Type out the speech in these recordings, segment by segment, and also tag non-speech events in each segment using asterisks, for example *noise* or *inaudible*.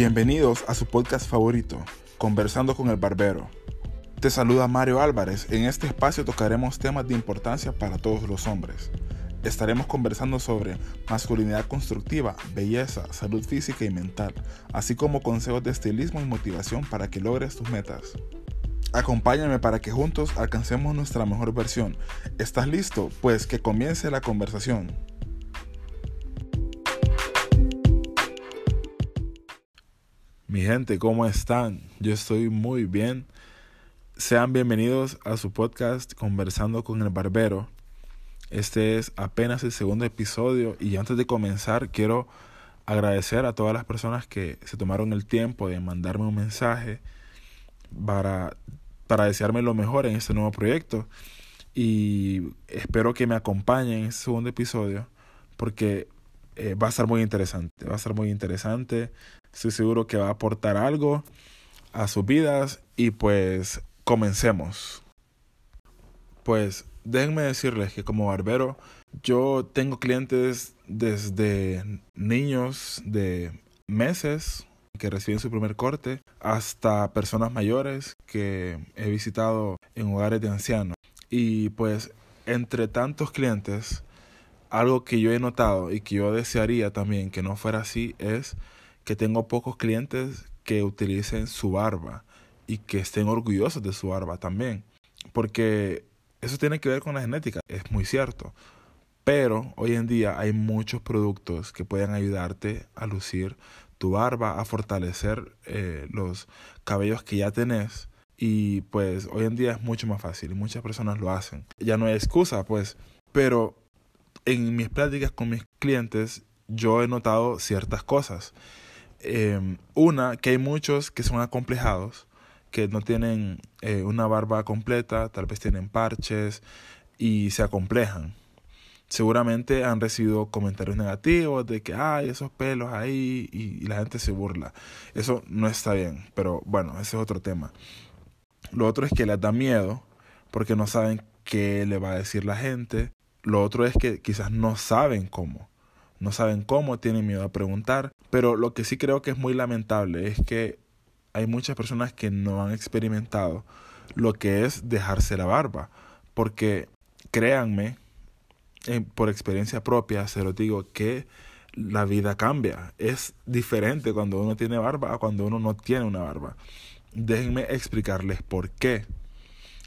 Bienvenidos a su podcast favorito, Conversando con el Barbero. Te saluda Mario Álvarez. En este espacio tocaremos temas de importancia para todos los hombres. Estaremos conversando sobre masculinidad constructiva, belleza, salud física y mental, así como consejos de estilismo y motivación para que logres tus metas. Acompáñame para que juntos alcancemos nuestra mejor versión. ¿Estás listo? Pues que comience la conversación. Mi gente, ¿cómo están? Yo estoy muy bien. Sean bienvenidos a su podcast Conversando con el Barbero. Este es apenas el segundo episodio y antes de comenzar quiero agradecer a todas las personas que se tomaron el tiempo de mandarme un mensaje para, para desearme lo mejor en este nuevo proyecto y espero que me acompañen en este segundo episodio porque eh, va a ser muy interesante, va a ser muy interesante Estoy seguro que va a aportar algo a sus vidas y pues comencemos. Pues déjenme decirles que como barbero yo tengo clientes desde niños de meses que reciben su primer corte hasta personas mayores que he visitado en hogares de ancianos. Y pues entre tantos clientes, algo que yo he notado y que yo desearía también que no fuera así es que tengo pocos clientes que utilicen su barba y que estén orgullosos de su barba también. Porque eso tiene que ver con la genética, es muy cierto. Pero hoy en día hay muchos productos que pueden ayudarte a lucir tu barba, a fortalecer eh, los cabellos que ya tenés. Y pues hoy en día es mucho más fácil y muchas personas lo hacen. Ya no hay excusa, pues. Pero en mis pláticas con mis clientes yo he notado ciertas cosas. Em, una, que hay muchos que son acomplejados, que no tienen eh, una barba completa, tal vez tienen parches y se acomplejan. Seguramente han recibido comentarios negativos de que hay esos pelos ahí y la gente se burla. Eso no está bien, pero bueno, ese es otro tema. Lo otro es que les da miedo porque no saben qué le va a decir la gente. Lo otro es que quizás no saben cómo no saben cómo, tienen miedo a preguntar, pero lo que sí creo que es muy lamentable es que hay muchas personas que no han experimentado lo que es dejarse la barba, porque créanme, por experiencia propia, se lo digo, que la vida cambia. Es diferente cuando uno tiene barba a cuando uno no tiene una barba. Déjenme explicarles por qué.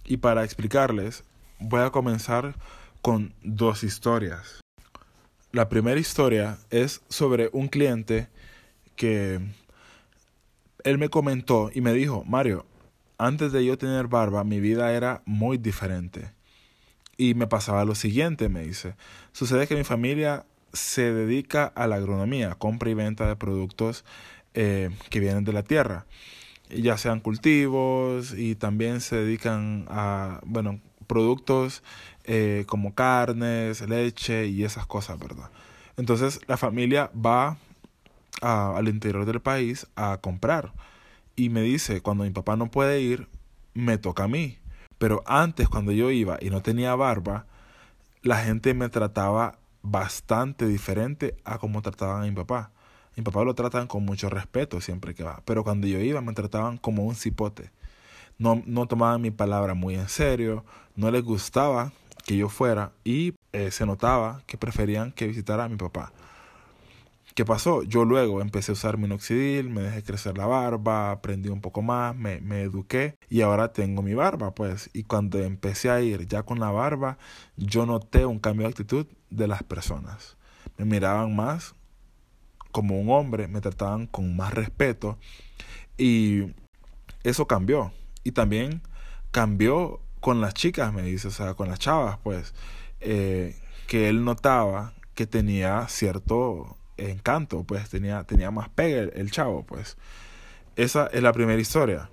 Y para explicarles, voy a comenzar con dos historias. La primera historia es sobre un cliente que él me comentó y me dijo, Mario, antes de yo tener barba, mi vida era muy diferente. Y me pasaba lo siguiente, me dice. Sucede que mi familia se dedica a la agronomía, compra y venta de productos eh, que vienen de la tierra, ya sean cultivos y también se dedican a, bueno, productos eh, como carnes, leche y esas cosas, ¿verdad? Entonces la familia va al interior del país a comprar y me dice, cuando mi papá no puede ir, me toca a mí. Pero antes, cuando yo iba y no tenía barba, la gente me trataba bastante diferente a como trataban a mi papá. Mi papá lo tratan con mucho respeto siempre que va, pero cuando yo iba me trataban como un cipote. No, no tomaban mi palabra muy en serio, no les gustaba que yo fuera y eh, se notaba que preferían que visitara a mi papá. ¿Qué pasó? Yo luego empecé a usar minoxidil, me dejé crecer la barba, aprendí un poco más, me, me eduqué y ahora tengo mi barba, pues. Y cuando empecé a ir ya con la barba, yo noté un cambio de actitud de las personas. Me miraban más como un hombre, me trataban con más respeto y eso cambió. Y también cambió con las chicas, me dice, o sea, con las chavas, pues, eh, que él notaba que tenía cierto encanto, pues tenía, tenía más pegue el, chavo, pues. Esa es la primera historia.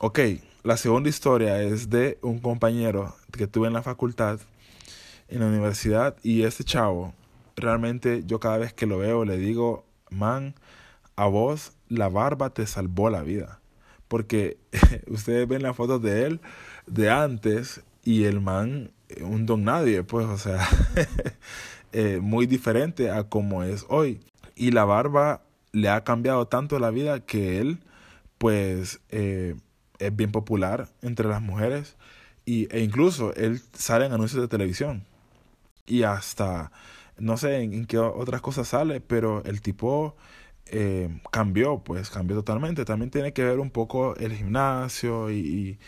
Ok, la segunda historia es de un compañero que tuve en la facultad, en la universidad, y este chavo, realmente yo cada vez que lo veo le digo, man, a vos la barba te salvó la vida. Porque *laughs* ustedes ven las fotos de él de antes y el man, eh, un don nadie, pues, o sea, *laughs* eh, muy diferente a como es hoy. Y la barba le ha cambiado tanto la vida que él, pues, eh, es bien popular entre las mujeres y, e incluso él sale en anuncios de televisión y hasta, no sé en, qué otras cosas sale, pero el tipo eh, cambió, pues cambió totalmente. También tiene que ver un poco el gimnasio y,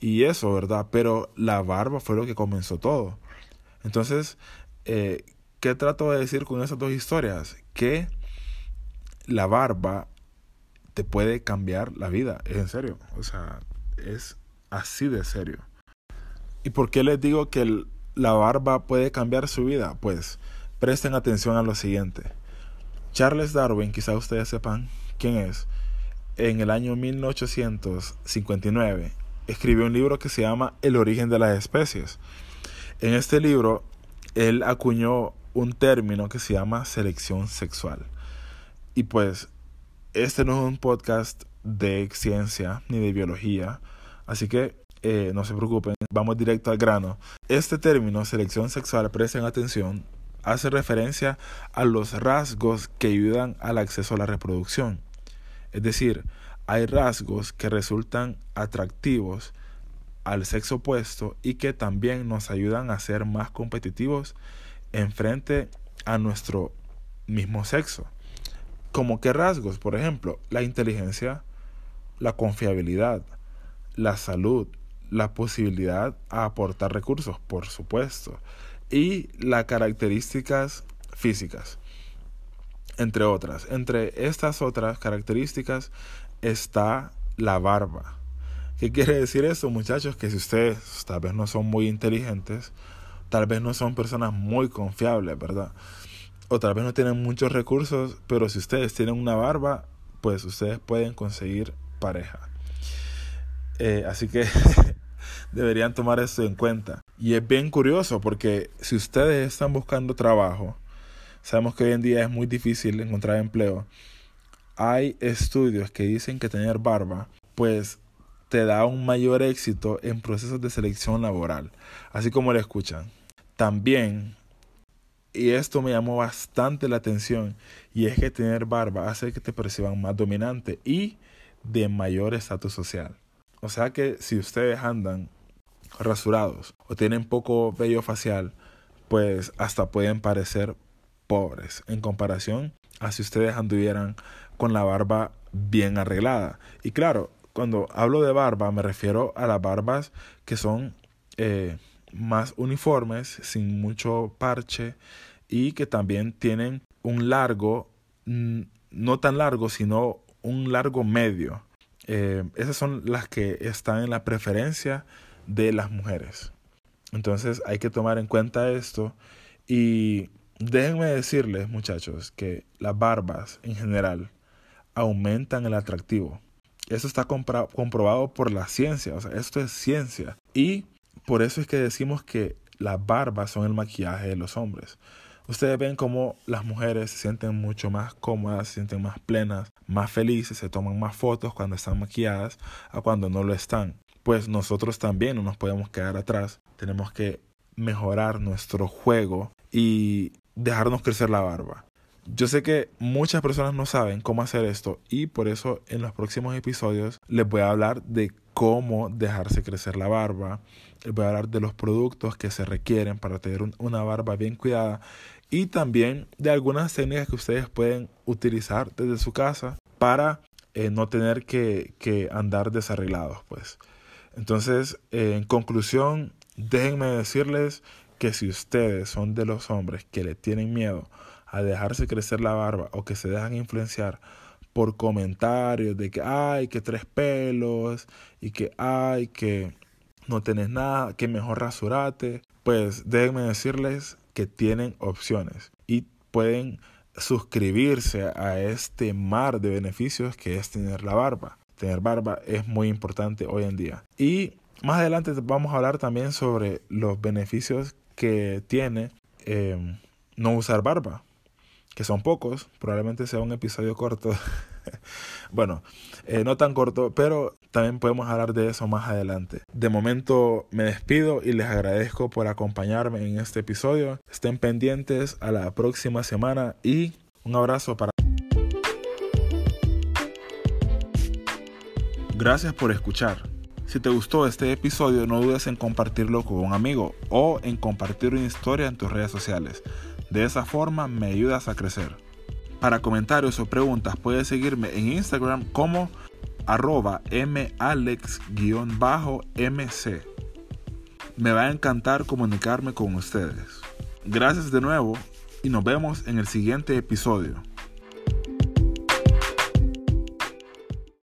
y, eso, ¿verdad? Pero la barba fue lo que comenzó todo. Entonces, eh, ¿qué trato de decir con esas dos historias? Que la barba te puede cambiar la vida, es en serio, o sea, es así de serio. ¿Y por qué les digo que la barba puede cambiar su vida? Pues presten atención a lo siguiente. Charles Darwin, quizá ustedes sepan quién es, en el año 1859 escribió un libro que se llama El origen de las especies. En este libro, él acuñó un término que se llama selección sexual. Y pues, este no es un podcast de ciencia ni de biología, así que eh, no se preocupen, vamos directo al grano. Este término, selección sexual, presten atención, hace referencia a los rasgos que ayudan al acceso a la reproducción. Es decir, hay rasgos que resultan atractivos al sexo opuesto y que también nos ayudan a ser más competitivos en frente a nuestro mismo sexo. Como qué rasgos, por ejemplo, la inteligencia, la confiabilidad, la salud, la posibilidad a aportar recursos, por supuesto, y las características físicas, entre otras. Entre estas otras características está la barba. ¿Qué quiere decir eso, muchachos? Que si ustedes tal vez no son muy inteligentes, tal vez no son personas muy confiables, ¿verdad? O tal vez no tienen muchos recursos, pero si ustedes tienen una barba, pues ustedes pueden conseguir pareja. Eh, así que *laughs* deberían tomar esto en cuenta. Y es bien curioso porque si ustedes están buscando trabajo, sabemos que hoy en día es muy difícil encontrar empleo. Hay estudios que dicen que tener barba, pues te da un mayor éxito en procesos de selección laboral, así como lo escuchan. También y esto me llamó bastante la atención y es que tener barba hace que te perciban más dominante y de mayor estatus social. O sea que si ustedes andan rasurados o tienen poco vello facial, pues hasta pueden parecer pobres en comparación a si ustedes anduvieran con la barba bien arreglada. Y claro, cuando hablo de barba me refiero a las barbas que son eh, más uniformes, sin mucho parche y que también tienen un largo, no tan largo, sino un largo medio. Eh, esas son las que están en la preferencia de las mujeres. Entonces hay que tomar en cuenta esto y déjenme decirles muchachos que las barbas en general aumentan el atractivo. Eso está comprobado por la ciencia, o sea, esto es ciencia. Y por eso es que decimos que las barbas son el maquillaje de los hombres. Ustedes ven cómo las mujeres se sienten mucho más cómodas, se sienten más plenas, más felices, se toman más fotos cuando están maquilladas a cuando no lo están. Pues nosotros también no nos podemos quedar atrás. Tenemos que mejorar nuestro juego y dejarnos crecer la barba. Yo sé que muchas personas no saben cómo hacer esto y por eso en los próximos episodios les voy a hablar de cómo dejarse crecer la barba, les voy a hablar de los productos que se requieren para tener una barba bien cuidada y también de algunas técnicas que ustedes pueden utilizar desde su casa para eh, no tener que, que, andar desarreglados. Pues. Entonces, en conclusión, déjenme decirles que si ustedes son de los hombres que le tienen miedo a dejarse crecer la barba o que se dejan influenciar por comentarios de que ay, que tres pelos y que ay, que no tenés nada, que mejor rasurate, pues déjenme decirles que tienen opciones y pueden suscribirse a este mar de beneficios que es tener la barba. Tener barba es muy importante hoy en día. Y más adelante vamos a hablar también sobre los beneficios que tiene eh, no usar barba que son pocos, probablemente sea un episodio corto. *laughs* bueno, eh, no tan corto, pero también podemos hablar de eso más adelante. De momento me despido y les agradezco por acompañarme en este episodio. Estén pendientes a la próxima semana y un abrazo para... Gracias por escuchar. Si te gustó este episodio, no dudes en compartirlo con un amigo o en compartir una historia en tus redes sociales. De esa forma me ayudas a crecer. Para comentarios o preguntas puedes seguirme en Instagram como arroba malex-mc. Me va a encantar comunicarme con ustedes. Gracias de nuevo y nos vemos en el siguiente episodio.